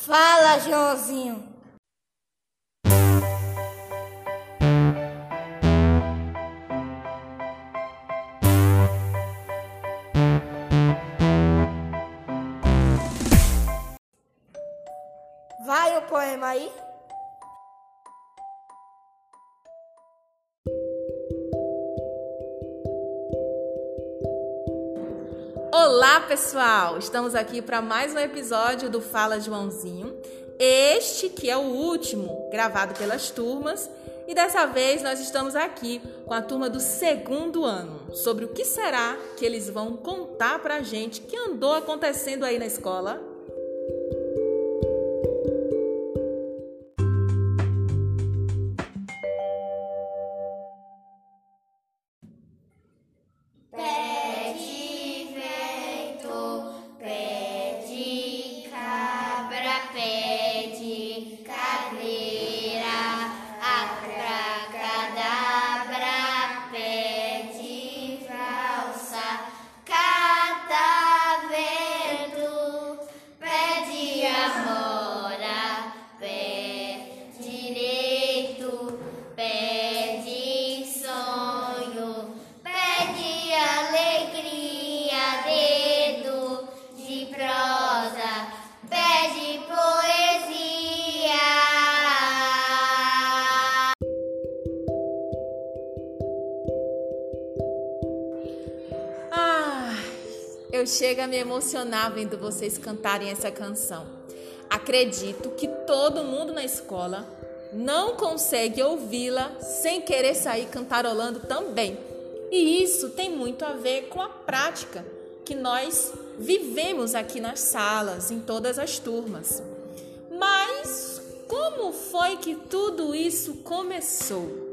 Fala, Joãozinho. Vai o poema aí? Olá, pessoal! Estamos aqui para mais um episódio do Fala Joãozinho. Este que é o último gravado pelas turmas, e dessa vez nós estamos aqui com a turma do segundo ano, sobre o que será que eles vão contar pra gente que andou acontecendo aí na escola. Eu chego a me emocionar vendo vocês cantarem essa canção. Acredito que todo mundo na escola não consegue ouvi-la sem querer sair cantarolando também. E isso tem muito a ver com a prática que nós vivemos aqui nas salas, em todas as turmas. Mas como foi que tudo isso começou?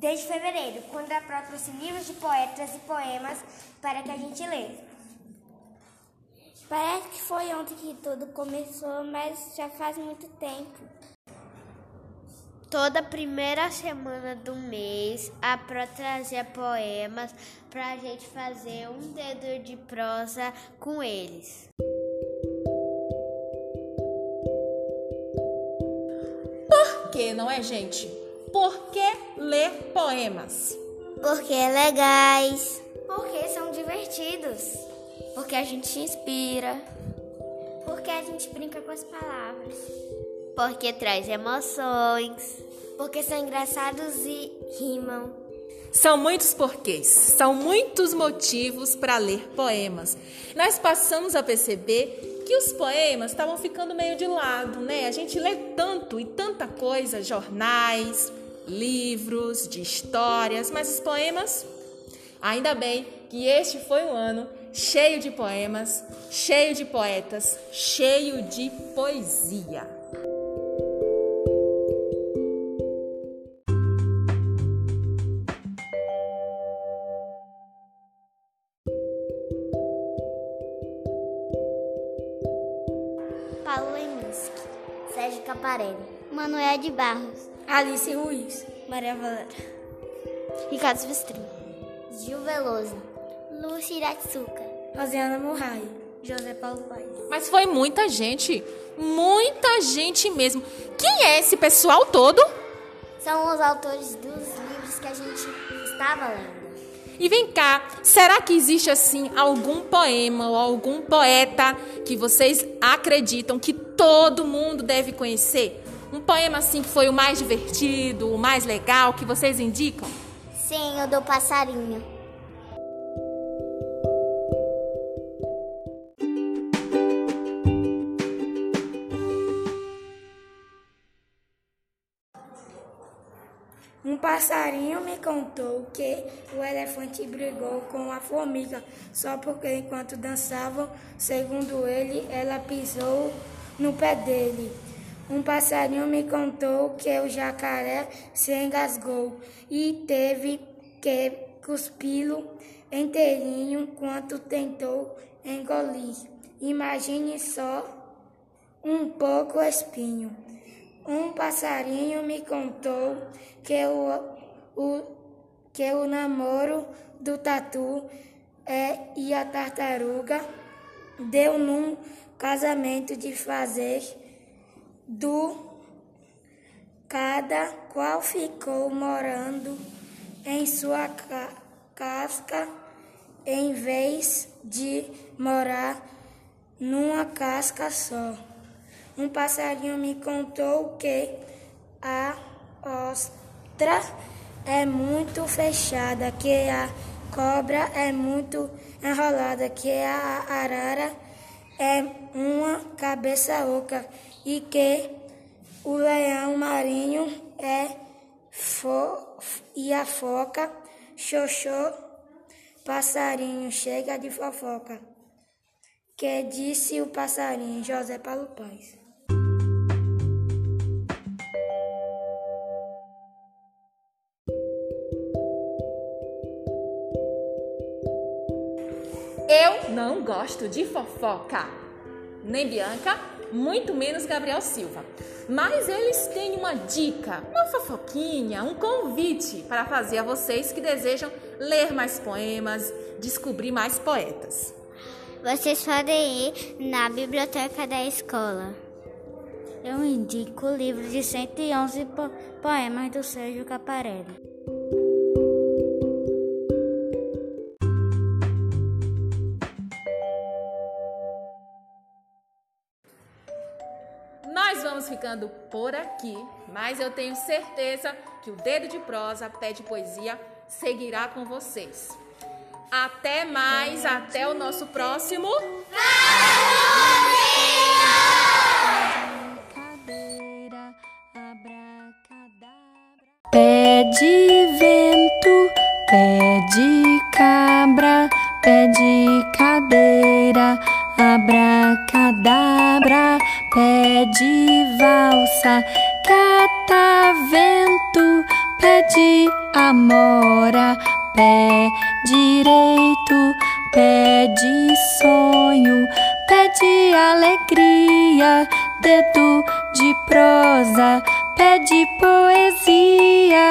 Desde fevereiro, quando a Pro trouxe livros de poetas e poemas para que a gente lê. Parece que foi ontem que tudo começou, mas já faz muito tempo. Toda primeira semana do mês, a Pro trazia poemas pra gente fazer um dedo de prosa com eles. Por que, não é, gente? Por que ler poemas? Porque é legais. Porque são divertidos. Porque a gente se inspira. Porque a gente brinca com as palavras. Porque traz emoções. Porque são engraçados e rimam. São muitos porquês, são muitos motivos para ler poemas. Nós passamos a perceber que os poemas estavam ficando meio de lado, né? A gente lê tanto e tanta coisa, jornais, livros de histórias, mas os poemas, ainda bem que este foi um ano cheio de poemas, cheio de poetas, cheio de poesia. Paulo Leminski, Sérgio Caparelli, Manuel de Barros. Alice Ruiz. Maria Valéria, Ricardo Silvestrinho. Gil Veloso, Lúcia Iratsuka. Rosiana Murray. José Paulo Paes. Mas foi muita gente, muita gente mesmo. Quem é esse pessoal todo? São os autores dos livros que a gente estava lendo. E vem cá, será que existe assim algum poema ou algum poeta que vocês acreditam que todo mundo deve conhecer? Um poema assim que foi o mais divertido, o mais legal, que vocês indicam? Sim, o do passarinho. Um passarinho me contou que o elefante brigou com a formiga só porque enquanto dançavam, segundo ele, ela pisou no pé dele. Um passarinho me contou que o jacaré se engasgou e teve que cuspi-lo inteirinho quanto tentou engolir. Imagine só um pouco espinho. Um passarinho me contou que o, o, que o namoro do tatu é, e a tartaruga deu num casamento de fazer do cada qual ficou morando em sua ca casca em vez de morar numa casca só. Um passarinho me contou que a ostra é muito fechada, que a cobra é muito enrolada, que a arara é uma cabeça oca e que o leão marinho é fo e a foca, xoxô, passarinho, chega de fofoca. Que disse o passarinho, José Paulo Paz. Eu não gosto de fofoca. Nem Bianca, muito menos Gabriel Silva. Mas eles têm uma dica, uma fofoquinha, um convite para fazer a vocês que desejam ler mais poemas, descobrir mais poetas. Vocês podem ir na biblioteca da escola. Eu indico o livro de 111 po poemas do Sérgio Caparelli. Nós vamos ficando por aqui, mas eu tenho certeza que o Dedo de Prosa Pede Poesia seguirá com vocês. Até mais, até o nosso próximo. Pé de vento, pé de cabra, pé de cadeira, abracadabra, pé de valsa, catavento, pé de amora, pé direito, pé de sonho, pé de alegria, dedo de prosa, pé de poesia.